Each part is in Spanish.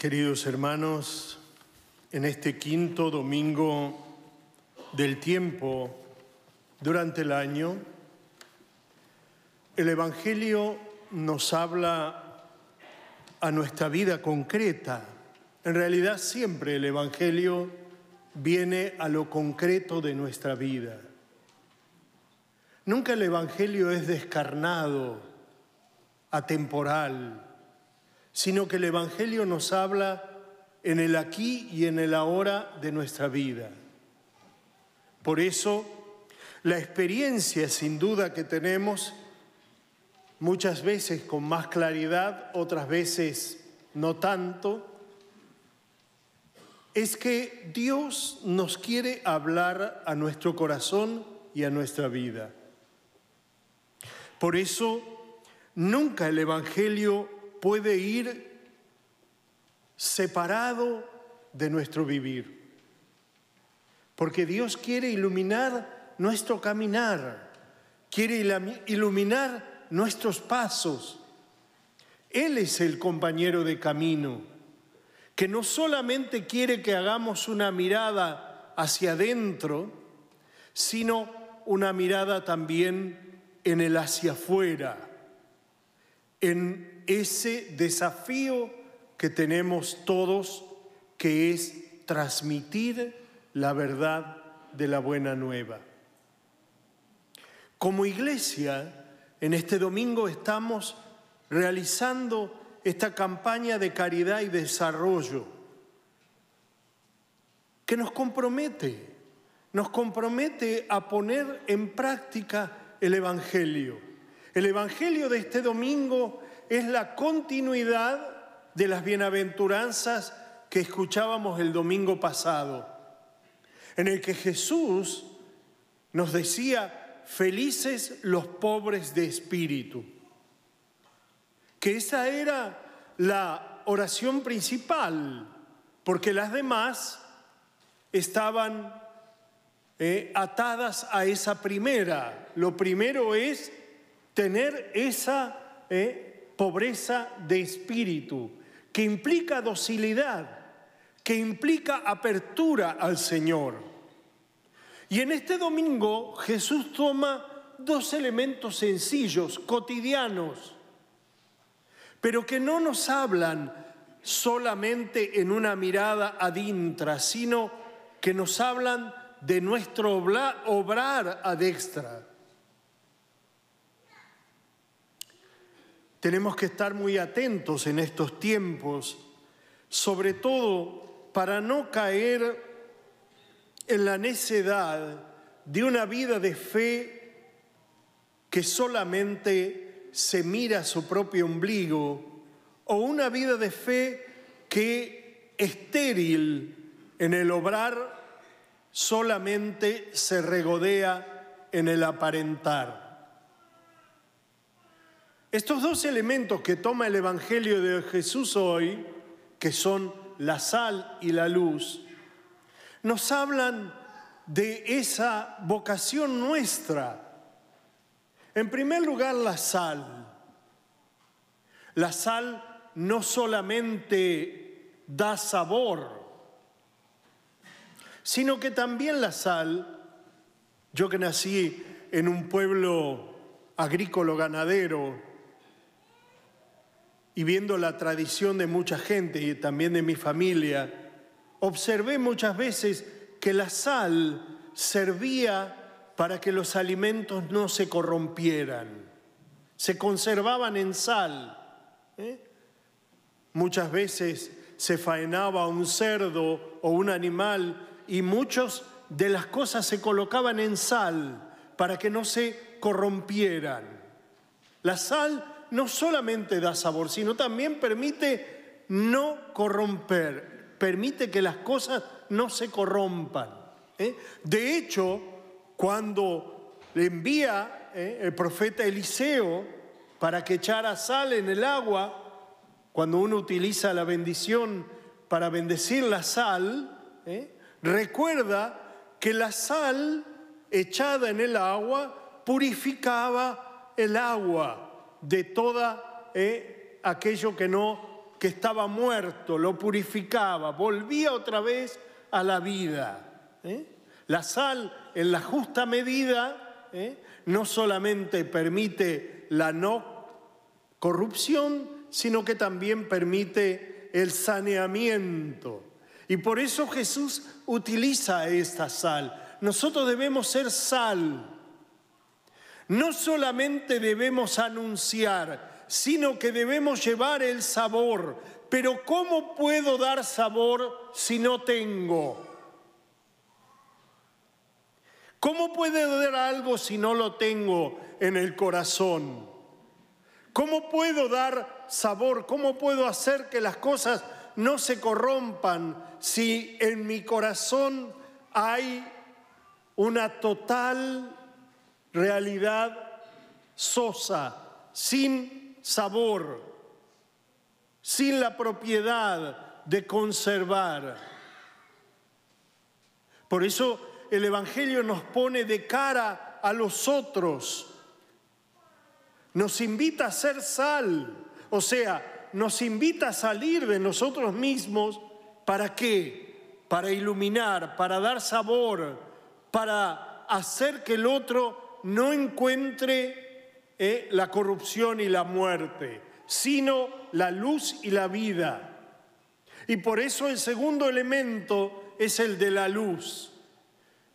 Queridos hermanos, en este quinto domingo del tiempo durante el año, el Evangelio nos habla a nuestra vida concreta. En realidad siempre el Evangelio viene a lo concreto de nuestra vida. Nunca el Evangelio es descarnado, atemporal, sino que el Evangelio nos habla en el aquí y en el ahora de nuestra vida. Por eso, la experiencia sin duda que tenemos, muchas veces con más claridad, otras veces no tanto, es que Dios nos quiere hablar a nuestro corazón y a nuestra vida. Por eso, nunca el Evangelio puede ir separado de nuestro vivir. Porque Dios quiere iluminar nuestro caminar, quiere iluminar nuestros pasos. Él es el compañero de camino, que no solamente quiere que hagamos una mirada hacia adentro, sino una mirada también en el hacia afuera, en ese desafío que tenemos todos, que es transmitir la verdad de la buena nueva. Como iglesia, en este domingo estamos realizando esta campaña de caridad y desarrollo que nos compromete, nos compromete a poner en práctica el Evangelio. El Evangelio de este domingo es la continuidad de las bienaventuranzas que escuchábamos el domingo pasado, en el que Jesús nos decía, felices los pobres de espíritu, que esa era la oración principal, porque las demás estaban eh, atadas a esa primera. Lo primero es tener esa eh, pobreza de espíritu, que implica docilidad, que implica apertura al Señor. Y en este domingo Jesús toma dos elementos sencillos, cotidianos, pero que no nos hablan solamente en una mirada adintra, sino que nos hablan de nuestro obrar adextra. Tenemos que estar muy atentos en estos tiempos, sobre todo para no caer en la necedad de una vida de fe que solamente se mira a su propio ombligo o una vida de fe que estéril en el obrar solamente se regodea en el aparentar. Estos dos elementos que toma el Evangelio de Jesús hoy, que son la sal y la luz, nos hablan de esa vocación nuestra. En primer lugar, la sal. La sal no solamente da sabor, sino que también la sal, yo que nací en un pueblo agrícola ganadero, y viendo la tradición de mucha gente y también de mi familia, observé muchas veces que la sal servía para que los alimentos no se corrompieran, se conservaban en sal. ¿eh? Muchas veces se faenaba un cerdo o un animal y muchas de las cosas se colocaban en sal para que no se corrompieran. La sal no solamente da sabor, sino también permite no corromper, permite que las cosas no se corrompan. ¿eh? De hecho, cuando le envía ¿eh? el profeta Eliseo para que echara sal en el agua, cuando uno utiliza la bendición para bendecir la sal, ¿eh? recuerda que la sal echada en el agua purificaba el agua de todo eh, aquello que no que estaba muerto, lo purificaba, volvía otra vez a la vida. ¿eh? La sal en la justa medida ¿eh? no solamente permite la no corrupción, sino que también permite el saneamiento. Y por eso Jesús utiliza esta sal. Nosotros debemos ser sal. No solamente debemos anunciar, sino que debemos llevar el sabor. Pero ¿cómo puedo dar sabor si no tengo? ¿Cómo puedo dar algo si no lo tengo en el corazón? ¿Cómo puedo dar sabor? ¿Cómo puedo hacer que las cosas no se corrompan si en mi corazón hay una total realidad sosa, sin sabor, sin la propiedad de conservar? Por eso el Evangelio nos pone de cara a los otros nos invita a ser sal, o sea, nos invita a salir de nosotros mismos. ¿Para qué? Para iluminar, para dar sabor, para hacer que el otro no encuentre eh, la corrupción y la muerte, sino la luz y la vida. Y por eso el segundo elemento es el de la luz.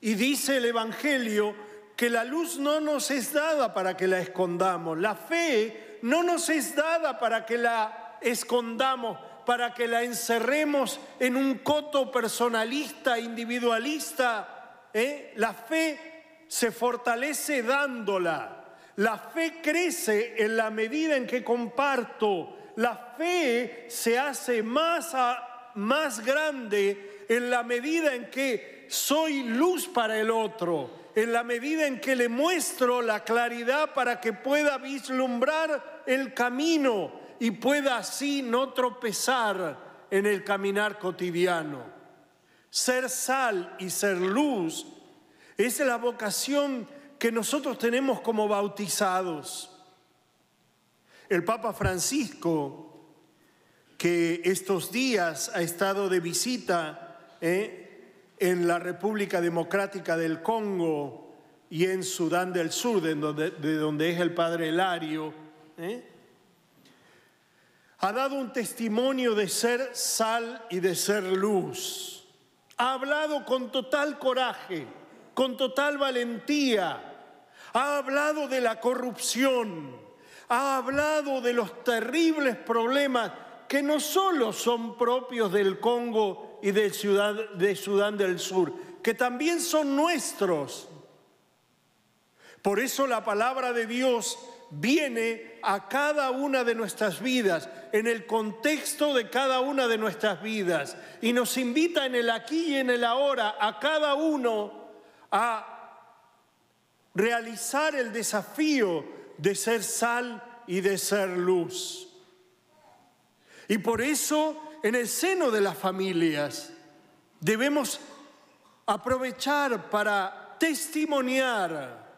Y dice el Evangelio que la luz no nos es dada para que la escondamos. La fe no nos es dada para que la escondamos, para que la encerremos en un coto personalista, individualista. ¿eh? La fe se fortalece dándola. La fe crece en la medida en que comparto. La fe se hace más, más grande en la medida en que soy luz para el otro en la medida en que le muestro la claridad para que pueda vislumbrar el camino y pueda así no tropezar en el caminar cotidiano. Ser sal y ser luz es la vocación que nosotros tenemos como bautizados. El Papa Francisco, que estos días ha estado de visita, ¿eh? en la República Democrática del Congo y en Sudán del Sur, de donde, es el padre Elario, ¿eh? ha dado un testimonio de ser sal y de ser luz. Ha hablado con total coraje, con total valentía. Ha hablado de la corrupción. Ha hablado de los terribles problemas que no solo son propios del Congo, y de, Ciudad, de Sudán del Sur, que también son nuestros. Por eso la palabra de Dios viene a cada una de nuestras vidas, en el contexto de cada una de nuestras vidas, y nos invita en el aquí y en el ahora a cada uno a realizar el desafío de ser sal y de ser luz. Y por eso en el seno de las familias. Debemos aprovechar para testimoniar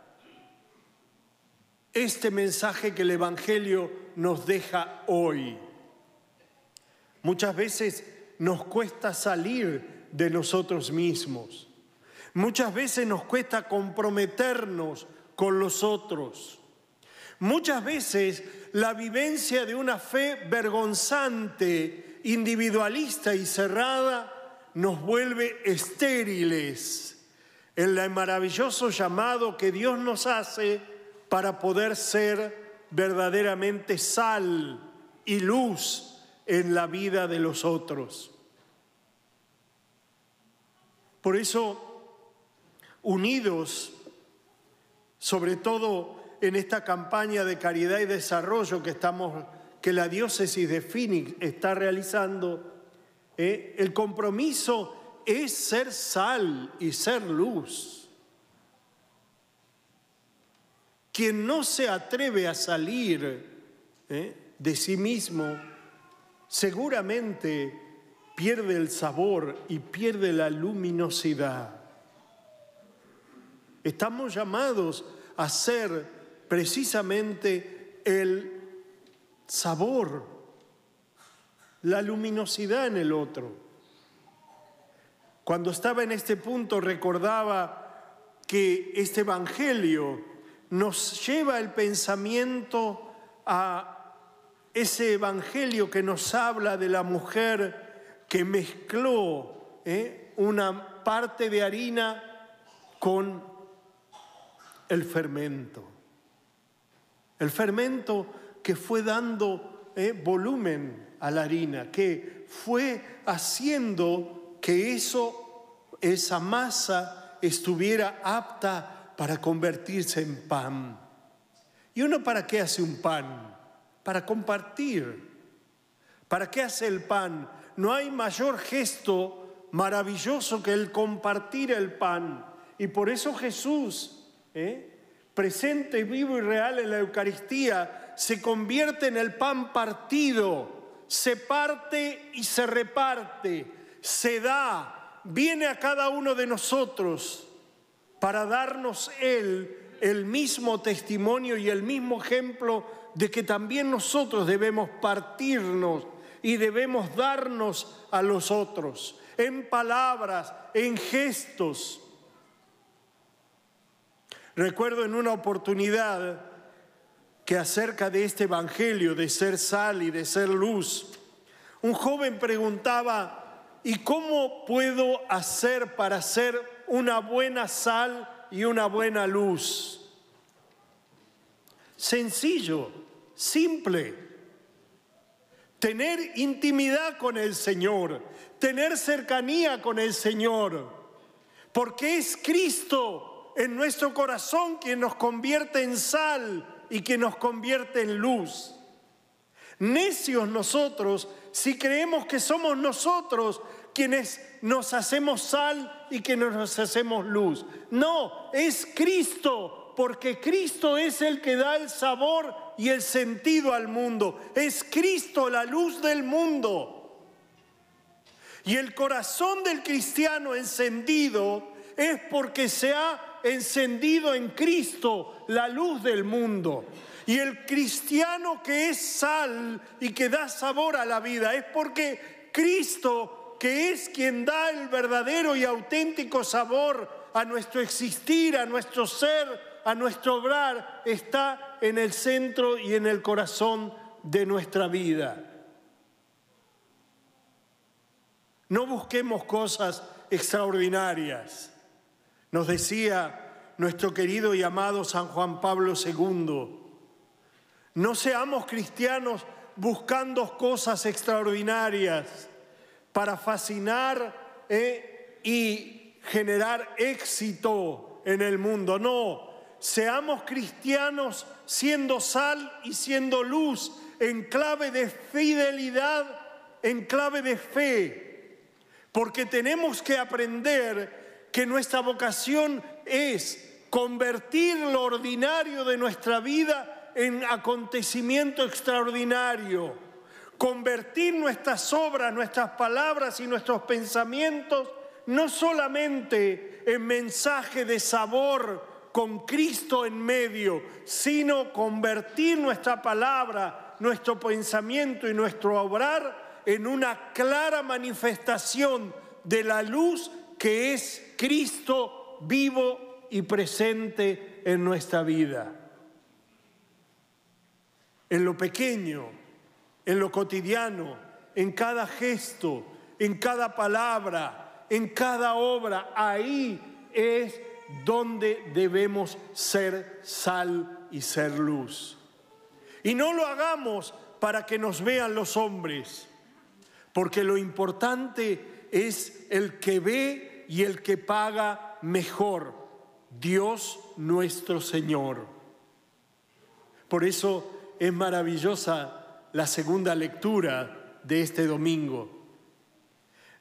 este mensaje que el Evangelio nos deja hoy. Muchas veces nos cuesta salir de nosotros mismos. Muchas veces nos cuesta comprometernos con los otros. Muchas veces la vivencia de una fe vergonzante individualista y cerrada nos vuelve estériles en el maravilloso llamado que Dios nos hace para poder ser verdaderamente sal y luz en la vida de los otros. Por eso, unidos, sobre todo en esta campaña de caridad y desarrollo que estamos que la diócesis de Phoenix está realizando, eh, el compromiso es ser sal y ser luz. Quien no se atreve a salir eh, de sí mismo, seguramente pierde el sabor y pierde la luminosidad. Estamos llamados a ser precisamente el sabor. la luminosidad en el otro. Cuando estaba en este punto recordaba que este Evangelio nos lleva el pensamiento a ese Evangelio que nos habla de la mujer que mezcló ¿eh? una parte de harina con el fermento. El fermento que fue dando ¿eh? volumen a la harina, que fue haciendo que eso, esa masa estuviera apta para convertirse en pan. ¿Y uno para qué hace un pan? Para compartir. ¿Para qué hace el pan? No hay mayor gesto maravilloso que el compartir el pan. Y por eso Jesús, ¿eh? presente, vivo y real en la Eucaristía, se convierte en el pan partido se parte y se reparte, se da, viene a cada uno de nosotros para darnos Él el mismo testimonio y el mismo ejemplo de que también nosotros debemos partirnos y debemos darnos a los otros, en palabras, en gestos. Recuerdo en una oportunidad que acerca de este Evangelio de ser sal y de ser luz, un joven preguntaba, ¿y cómo puedo hacer para ser una buena sal y una buena luz? Sencillo, simple. Tener intimidad con el Señor, tener cercanía con el Señor, porque es Cristo en nuestro corazón quien nos convierte en sal y que nos convierte en luz. Necios nosotros si creemos que somos nosotros quienes nos hacemos sal y que nos hacemos luz. No, es Cristo, porque Cristo es el que da el sabor y el sentido al mundo. Es Cristo la luz del mundo. Y el corazón del cristiano encendido es porque se ha encendido en Cristo la luz del mundo. Y el cristiano que es sal y que da sabor a la vida es porque Cristo, que es quien da el verdadero y auténtico sabor a nuestro existir, a nuestro ser, a nuestro obrar, está en el centro y en el corazón de nuestra vida. No busquemos cosas extraordinarias. Nos decía nuestro querido y amado San Juan Pablo II, no seamos cristianos buscando cosas extraordinarias para fascinar eh, y generar éxito en el mundo. No, seamos cristianos siendo sal y siendo luz en clave de fidelidad, en clave de fe, porque tenemos que aprender que nuestra vocación es convertir lo ordinario de nuestra vida en acontecimiento extraordinario, convertir nuestras obras, nuestras palabras y nuestros pensamientos no solamente en mensaje de sabor con Cristo en medio, sino convertir nuestra palabra, nuestro pensamiento y nuestro obrar en una clara manifestación de la luz que es Cristo vivo y presente en nuestra vida. En lo pequeño, en lo cotidiano, en cada gesto, en cada palabra, en cada obra, ahí es donde debemos ser sal y ser luz. Y no lo hagamos para que nos vean los hombres, porque lo importante es el que ve y el que paga mejor, Dios nuestro Señor. Por eso es maravillosa la segunda lectura de este domingo.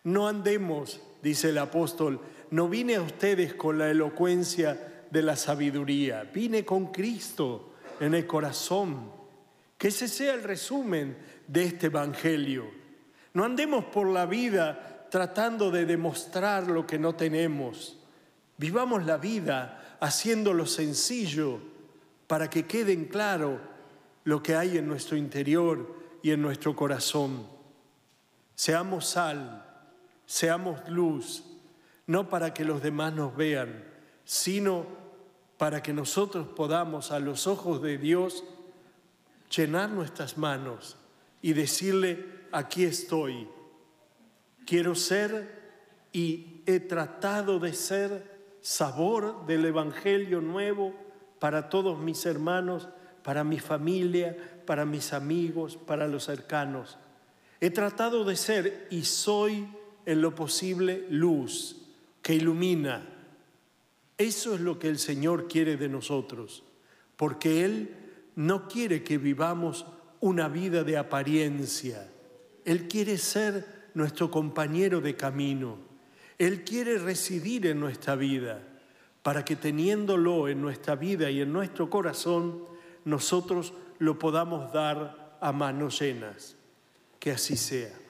No andemos, dice el apóstol, no vine a ustedes con la elocuencia de la sabiduría, vine con Cristo en el corazón. Que ese sea el resumen de este Evangelio. No andemos por la vida tratando de demostrar lo que no tenemos. Vivamos la vida haciéndolo sencillo para que quede claro lo que hay en nuestro interior y en nuestro corazón. Seamos sal, seamos luz, no para que los demás nos vean, sino para que nosotros podamos a los ojos de Dios llenar nuestras manos y decirle, aquí estoy, quiero ser y he tratado de ser sabor del Evangelio nuevo para todos mis hermanos, para mi familia, para mis amigos, para los cercanos. He tratado de ser y soy en lo posible luz que ilumina. Eso es lo que el Señor quiere de nosotros, porque Él no quiere que vivamos una vida de apariencia. Él quiere ser nuestro compañero de camino. Él quiere residir en nuestra vida para que teniéndolo en nuestra vida y en nuestro corazón, nosotros lo podamos dar a manos llenas. Que así sea.